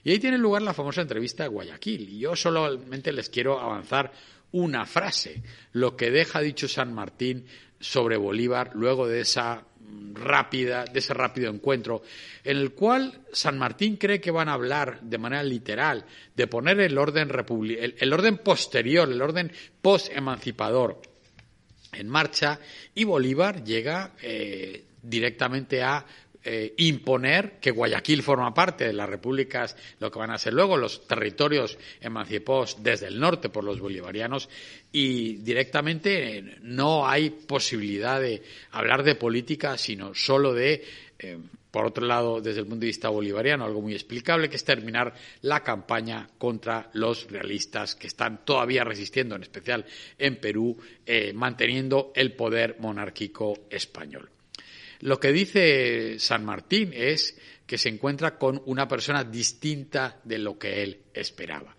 Y ahí tiene lugar la famosa entrevista de Guayaquil. Y yo solamente les quiero avanzar una frase, lo que deja dicho San Martín sobre Bolívar luego de esa rápida, de ese rápido encuentro, en el cual San Martín cree que van a hablar de manera literal de poner el orden, el, orden posterior, el orden post-emancipador en marcha, y Bolívar llega eh, directamente a eh, imponer que Guayaquil forma parte de las repúblicas, lo que van a ser luego los territorios emancipados desde el norte por los bolivarianos y directamente eh, no hay posibilidad de hablar de política, sino solo de, eh, por otro lado, desde el punto de vista bolivariano, algo muy explicable, que es terminar la campaña contra los realistas que están todavía resistiendo, en especial en Perú, manteniendo el poder monárquico español. Lo que dice San Martín es que se encuentra con una persona distinta de lo que él esperaba.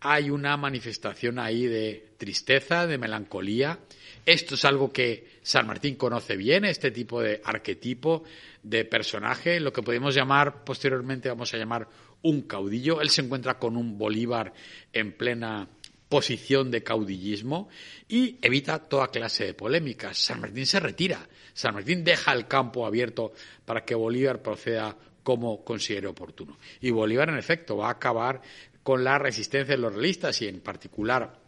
Hay una manifestación ahí de tristeza, de melancolía. Esto es algo que San Martín conoce bien, este tipo de arquetipo de personaje, lo que podemos llamar, posteriormente vamos a llamar un caudillo. Él se encuentra con un Bolívar en plena posición de caudillismo y evita toda clase de polémicas. San Martín se retira. San Martín deja el campo abierto para que Bolívar proceda como considere oportuno. Y Bolívar, en efecto, va a acabar con la resistencia de los realistas y, en particular,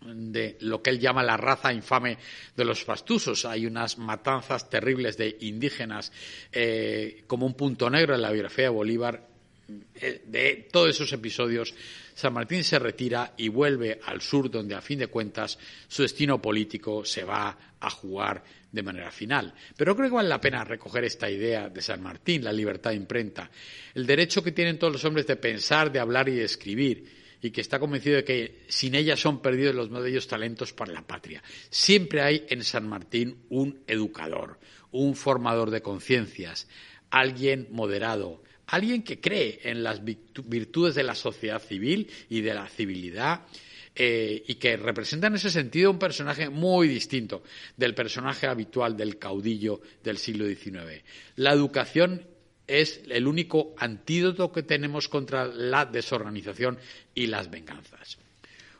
de lo que él llama la raza infame de los pastusos. Hay unas matanzas terribles de indígenas eh, como un punto negro en la biografía de Bolívar. Eh, de todos esos episodios San Martín se retira y vuelve al sur, donde a fin de cuentas su destino político se va a jugar de manera final. Pero creo que vale la pena recoger esta idea de San Martín, la libertad de imprenta, el derecho que tienen todos los hombres de pensar, de hablar y de escribir, y que está convencido de que sin ella son perdidos los más bellos talentos para la patria. Siempre hay en San Martín un educador, un formador de conciencias, alguien moderado, alguien que cree en las virtudes de la sociedad civil y de la civilidad eh, y que representa en ese sentido un personaje muy distinto del personaje habitual del caudillo del siglo XIX. La educación es el único antídoto que tenemos contra la desorganización y las venganzas.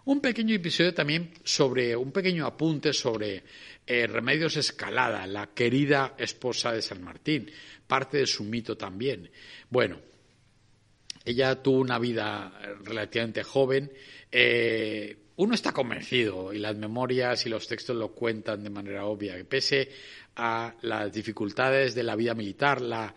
Un pequeño episodio también sobre, un pequeño apunte sobre eh, Remedios Escalada, la querida esposa de San Martín, parte de su mito también. Bueno, ella tuvo una vida relativamente joven. Eh, uno está convencido, y las memorias y los textos lo cuentan de manera obvia, que pese a las dificultades de la vida militar, la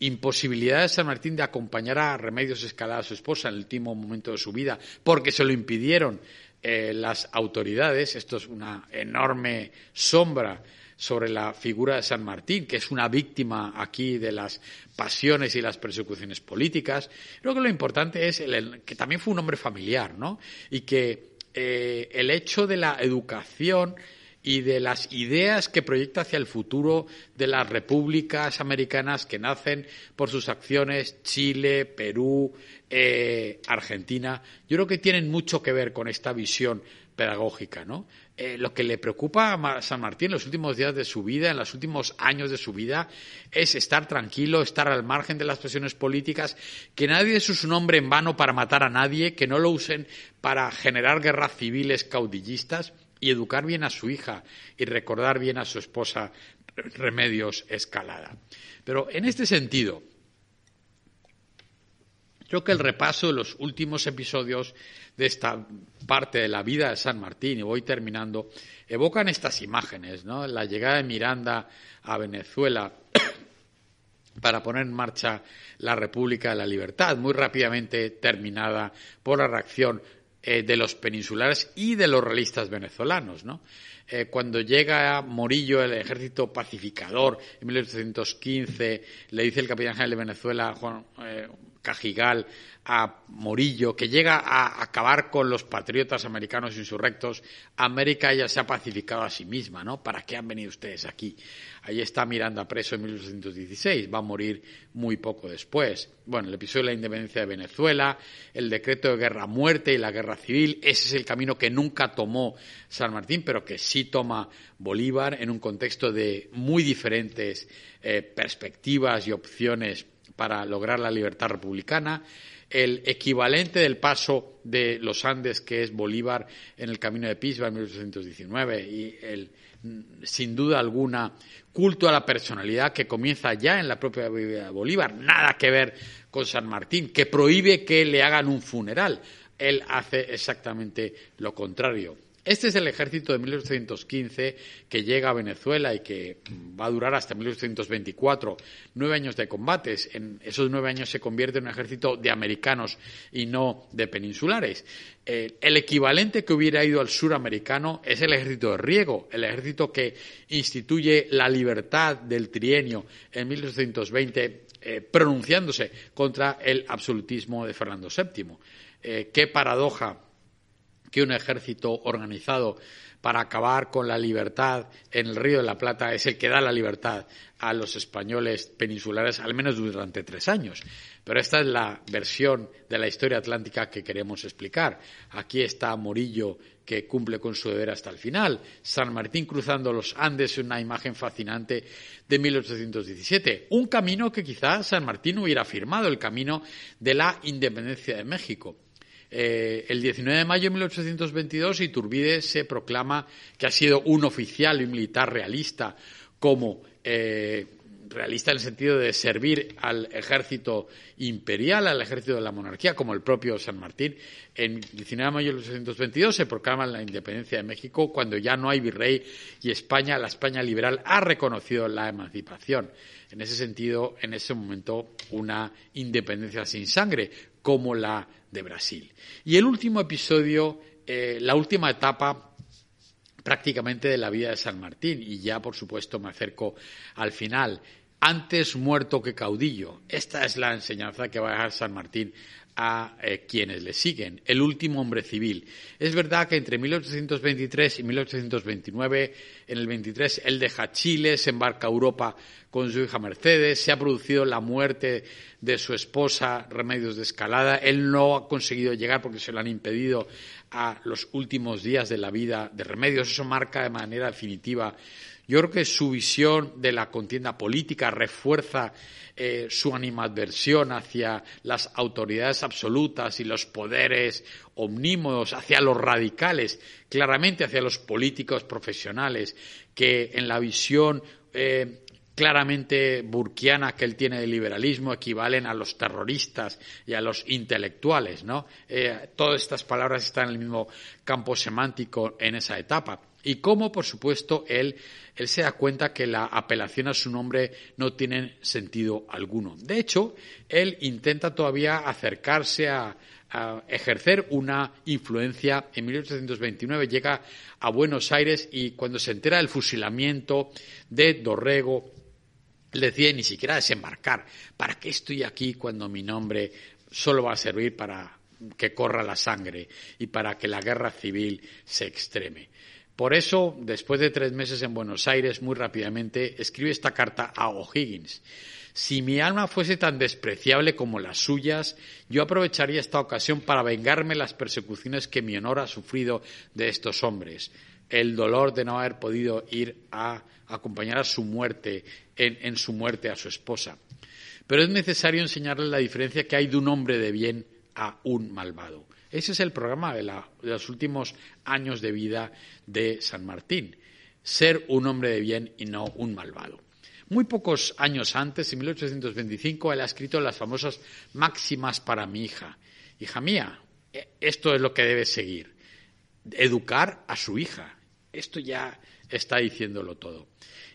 imposibilidad de San Martín de acompañar a Remedios Escalada a su esposa en el último momento de su vida, porque se lo impidieron eh, las autoridades, esto es una enorme sombra sobre la figura de San Martín, que es una víctima aquí de las pasiones y las persecuciones políticas. Creo que lo importante es que también fue un hombre familiar, ¿no? Y que eh, el hecho de la educación y de las ideas que proyecta hacia el futuro de las repúblicas americanas que nacen por sus acciones Chile, Perú, eh, Argentina, yo creo que tienen mucho que ver con esta visión pedagógica, ¿no? Eh, lo que le preocupa a San Martín en los últimos días de su vida, en los últimos años de su vida, es estar tranquilo, estar al margen de las presiones políticas, que nadie use su nombre en vano para matar a nadie, que no lo usen para generar guerras civiles caudillistas y educar bien a su hija y recordar bien a su esposa Remedios Escalada. Pero en este sentido, Creo que el repaso de los últimos episodios de esta parte de la vida de San Martín, y voy terminando, evocan estas imágenes, ¿no? La llegada de Miranda a Venezuela para poner en marcha la República de la Libertad, muy rápidamente terminada por la reacción eh, de los peninsulares y de los realistas venezolanos, ¿no? Eh, cuando llega Morillo, el ejército pacificador, en 1815, le dice el capitán general de Venezuela, Juan eh, Cajigal, a Morillo, que llega a acabar con los patriotas americanos insurrectos, América ya se ha pacificado a sí misma, ¿no? ¿Para qué han venido ustedes aquí? Ahí está Miranda preso en 1816, va a morir muy poco después. Bueno, el episodio de la independencia de Venezuela, el decreto de guerra muerte y la guerra civil, ese es el camino que nunca tomó San Martín, pero que sí toma Bolívar en un contexto de muy diferentes eh, perspectivas y opciones para lograr la libertad republicana el equivalente del paso de los Andes, que es Bolívar en el camino de Pisba en 1819, y el, sin duda alguna, culto a la personalidad que comienza ya en la propia vida de Bolívar, nada que ver con San Martín, que prohíbe que le hagan un funeral. Él hace exactamente lo contrario. Este es el ejército de 1815 que llega a Venezuela y que va a durar hasta 1824. Nueve años de combates. En esos nueve años se convierte en un ejército de americanos y no de peninsulares. Eh, el equivalente que hubiera ido al suramericano es el ejército de Riego, el ejército que instituye la libertad del trienio en 1820, eh, pronunciándose contra el absolutismo de Fernando VII. Eh, qué paradoja que un ejército organizado para acabar con la libertad en el Río de la Plata es el que da la libertad a los españoles peninsulares, al menos durante tres años. Pero esta es la versión de la historia atlántica que queremos explicar. Aquí está Morillo, que cumple con su deber hasta el final. San Martín cruzando los Andes, una imagen fascinante de 1817. Un camino que quizás San Martín hubiera firmado, el camino de la independencia de México. Eh, el 19 de mayo de 1822 Iturbide se proclama que ha sido un oficial y militar realista como eh, realista en el sentido de servir al ejército imperial, al ejército de la monarquía, como el propio San Martín. En 19 de mayo de 1822 se proclama la independencia de México cuando ya no hay virrey y España, la España liberal, ha reconocido la emancipación. En ese sentido, en ese momento, una independencia sin sangre, como la de Brasil. Y el último episodio, eh, la última etapa prácticamente de la vida de San Martín, y ya por supuesto me acerco al final. Antes muerto que caudillo. Esta es la enseñanza que va a dejar San Martín a eh, quienes le siguen, el último hombre civil. Es verdad que entre 1823 y 1829, en el 23, él deja Chile, se embarca a Europa con su hija Mercedes, se ha producido la muerte de su esposa Remedios de Escalada, él no ha conseguido llegar porque se lo han impedido a los últimos días de la vida de Remedios, eso marca de manera definitiva yo creo que su visión de la contienda política refuerza eh, su animadversión hacia las autoridades absolutas y los poderes omnímodos, hacia los radicales, claramente hacia los políticos profesionales, que en la visión eh, claramente burkiana que él tiene del liberalismo equivalen a los terroristas y a los intelectuales, ¿no? Eh, todas estas palabras están en el mismo campo semántico en esa etapa y cómo, por supuesto, él, él se da cuenta que la apelación a su nombre no tiene sentido alguno. De hecho, él intenta todavía acercarse a, ejercer una influencia. En 1829 llega a Buenos Aires y cuando se entera del fusilamiento de Dorrego, le decide ni siquiera desembarcar. ¿Para qué estoy aquí cuando mi nombre solo va a servir para que corra la sangre y para que la guerra civil se extreme? Por eso, después de tres meses en Buenos Aires, muy rápidamente, escribe esta carta a O'Higgins. Si mi alma fuese tan despreciable como las suyas, yo aprovecharía esta ocasión para vengarme las persecuciones que mi honor ha sufrido de estos hombres. El dolor de no haber podido ir a acompañar a su muerte, en, en su muerte a su esposa. Pero es necesario enseñarle la diferencia que hay de un hombre de bien a un malvado. Ese es el programa de, los últimos años de vida de San Martín, ser un hombre de bien y no un malvado. Muy pocos años antes, en 1825, él ha escrito las famosas máximas para mi hija. Hija mía, e, esto es lo que debe seguir. Educar a su hija. Esto ya está diciéndolo todo.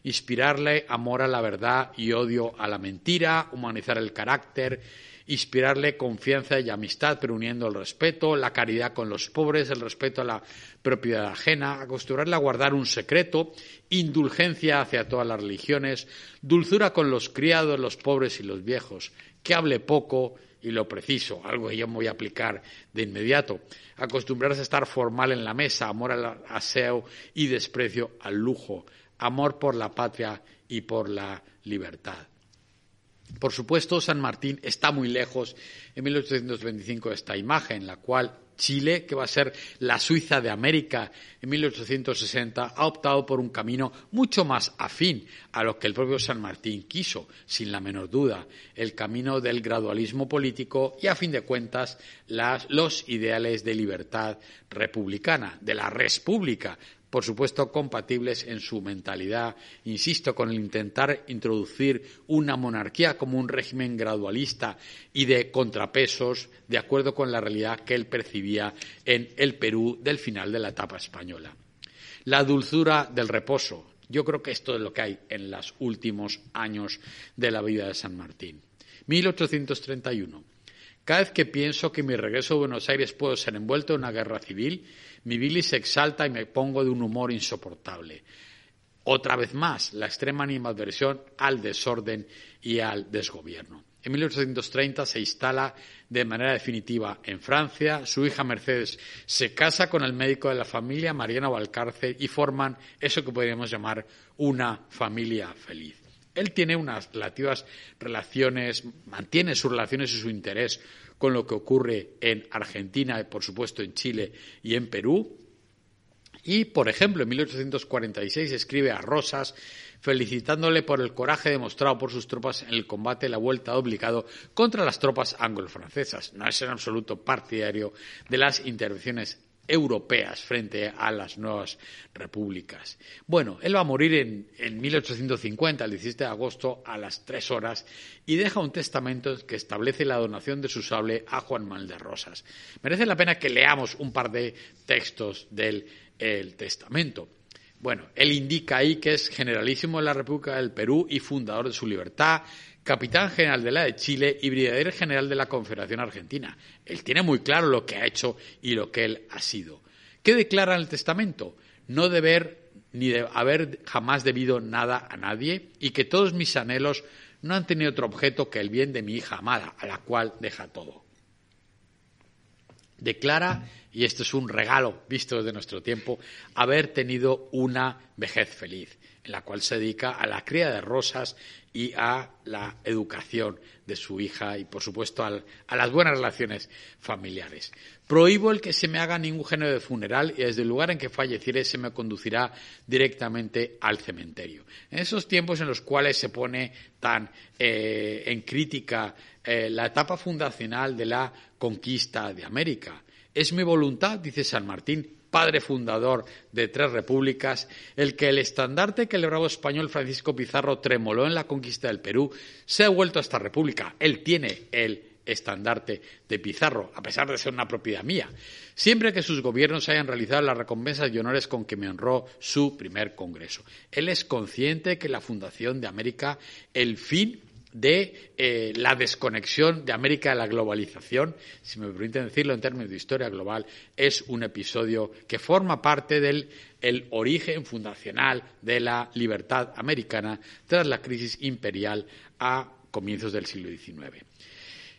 Inspirarle amor a la verdad y odio a la mentira, humanizar el carácter, inspirarle confianza y amistad, pero uniendo el respeto, la caridad con los pobres, el respeto a la propiedad ajena, acostumbrarle a guardar un secreto, indulgencia hacia todas las religiones, dulzura con los criados, los pobres y los viejos, que hable poco y lo preciso, algo que yo me voy a aplicar de inmediato, acostumbrarse a estar formal en la mesa, amor al aseo y desprecio al lujo, amor por la patria y por la libertad. Por supuesto, San Martín está muy lejos. En 1825 de esta imagen, la cual Chile, que va a ser la Suiza de América en 1860, ha optado por un camino mucho más afín a lo que el propio San Martín quiso, sin la menor duda, el camino del gradualismo político y, a fin de cuentas, los ideales de libertad republicana, de la república, por supuesto, compatibles en su mentalidad, insisto, con el intentar introducir una monarquía como un régimen gradualista y de contrapesos, de acuerdo con la realidad que él percibía en el Perú del final de la etapa española. La dulzura del reposo. Yo creo que esto es lo que hay en los últimos años de la vida de San Martín. 1831. Cada vez que pienso que mi regreso a Buenos Aires puede ser envuelto en una guerra civil, mi bilis se exalta y me pongo de un humor insoportable. Otra vez más, la extrema animadversión al desorden y al desgobierno. En 1830 se instala de manera definitiva en Francia. Su hija Mercedes se casa con el médico de la familia, Mariano Valcárcel, y forman eso que podríamos llamar una familia feliz. Él tiene unas relativas relaciones, mantiene sus relaciones y su interés con lo que ocurre en Argentina por supuesto, en Chile y en Perú. Y, por ejemplo, en 1846 escribe a Rosas felicitándole por el coraje demostrado por sus tropas en el combate de la vuelta obligado contra las tropas anglo-francesas. No es en absoluto partidario de las intervenciones europeas frente a las nuevas repúblicas. Bueno, él va a morir en, en, 1850, el 17 de agosto, a las tres horas, y deja un testamento que establece la donación de su sable a Juan Manuel de Rosas. Merece la pena que leamos un par de textos del testamento. Bueno, él indica ahí que es generalísimo de la República del Perú y fundador de su libertad, capitán general de la de Chile y brigadier general de la Confederación Argentina. Él tiene muy claro lo que ha hecho y lo que él ha sido. ¿Qué declara en el testamento? No deber ni de haber jamás debido nada a nadie y que todos mis anhelos no han tenido otro objeto que el bien de mi hija amada, a la cual deja todo. Declara, y esto es un regalo visto desde nuestro tiempo, haber tenido una vejez feliz, en la cual se dedica a la cría de rosas y a la educación de su hija y, por supuesto, a las buenas relaciones familiares. Prohíbo el que se me haga ningún género de funeral y desde el lugar en que falleciere se me conducirá directamente al cementerio. En esos tiempos en los cuales se pone tan eh, en crítica eh, la etapa fundacional de la conquista de América, es mi voluntad, dice San Martín, padre fundador de tres repúblicas, el que el estandarte que el bravo español Francisco Pizarro tremoló en la conquista del Perú se ha vuelto a esta república. Él tiene el estandarte de Pizarro, a pesar de ser una propiedad mía, siempre que sus gobiernos hayan realizado las recompensas y honores con que me honró su primer congreso. Él es consciente que la fundación de América, el fin de eh, la desconexión de América de la globalización, si me permiten decirlo en términos de historia global, es un episodio que forma parte del origen fundacional de la libertad americana tras la crisis imperial a comienzos del siglo XIX.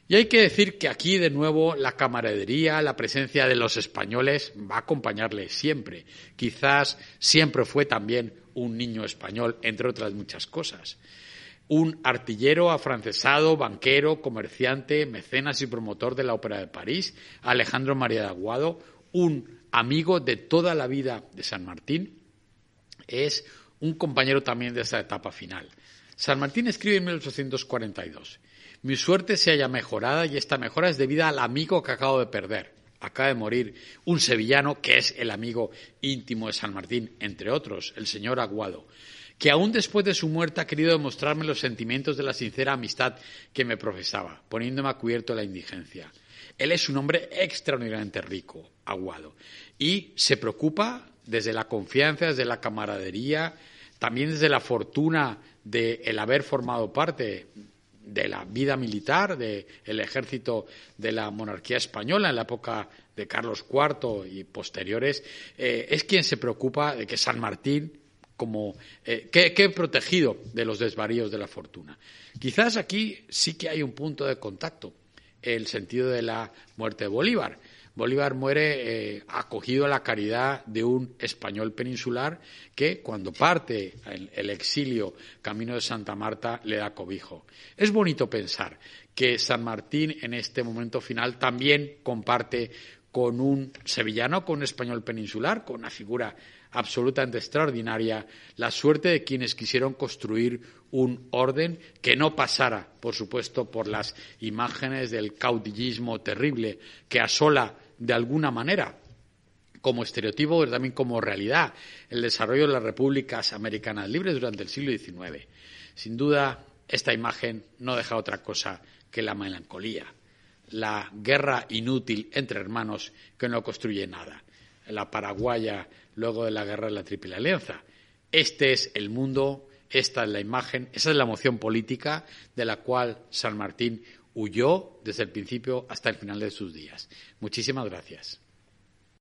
Y hay que decir que aquí, de nuevo, la camaradería, la presencia de los españoles va a acompañarle siempre. Quizás siempre fue también un niño español, entre otras muchas cosas un artillero afrancesado, banquero, comerciante, mecenas y promotor de la Ópera de París, Alejandro María de Aguado, un amigo de toda la vida de San Martín, es un compañero también de esa etapa final. San Martín escribe en 1842, mi suerte se haya mejorada y esta mejora es debida al amigo que acabo de perder. Acaba de morir un sevillano que es el amigo íntimo de San Martín, entre otros, el señor Aguado que aún después de su muerte ha querido demostrarme los sentimientos de la sincera amistad que me profesaba, poniéndome a cubierto la indigencia. Él es un hombre extraordinariamente rico, aguado, y se preocupa desde la confianza, desde la camaradería, también desde la fortuna de el haber formado parte de la vida militar del ejército de la monarquía española en la época de Carlos IV y posteriores, eh, es quien se preocupa de que San Martín como eh, que, protegido de los desvaríos de la fortuna. Quizás aquí sí que hay un punto de contacto, el sentido de la muerte de Bolívar. Bolívar muere eh, acogido a la caridad de un español peninsular que cuando parte el exilio camino de Santa Marta le da cobijo. Es bonito pensar que San Martín en este momento final también comparte con un sevillano, con un español peninsular, con una figura absolutamente extraordinaria, la suerte de quienes quisieron construir un orden que no pasara, por supuesto, por las imágenes del caudillismo terrible que asola de alguna manera como estereotipo, pero también como realidad, el desarrollo de las repúblicas americanas libres durante el siglo XIX. Sin duda, esta imagen no deja otra cosa que la melancolía, la guerra inútil entre hermanos que no construye nada, la paraguaya luego de la guerra de la Triple Alianza. Este es el mundo, esta es la imagen, esa es la emoción política de la cual San Martín huyó desde el principio hasta el final de sus días. Muchísimas gracias.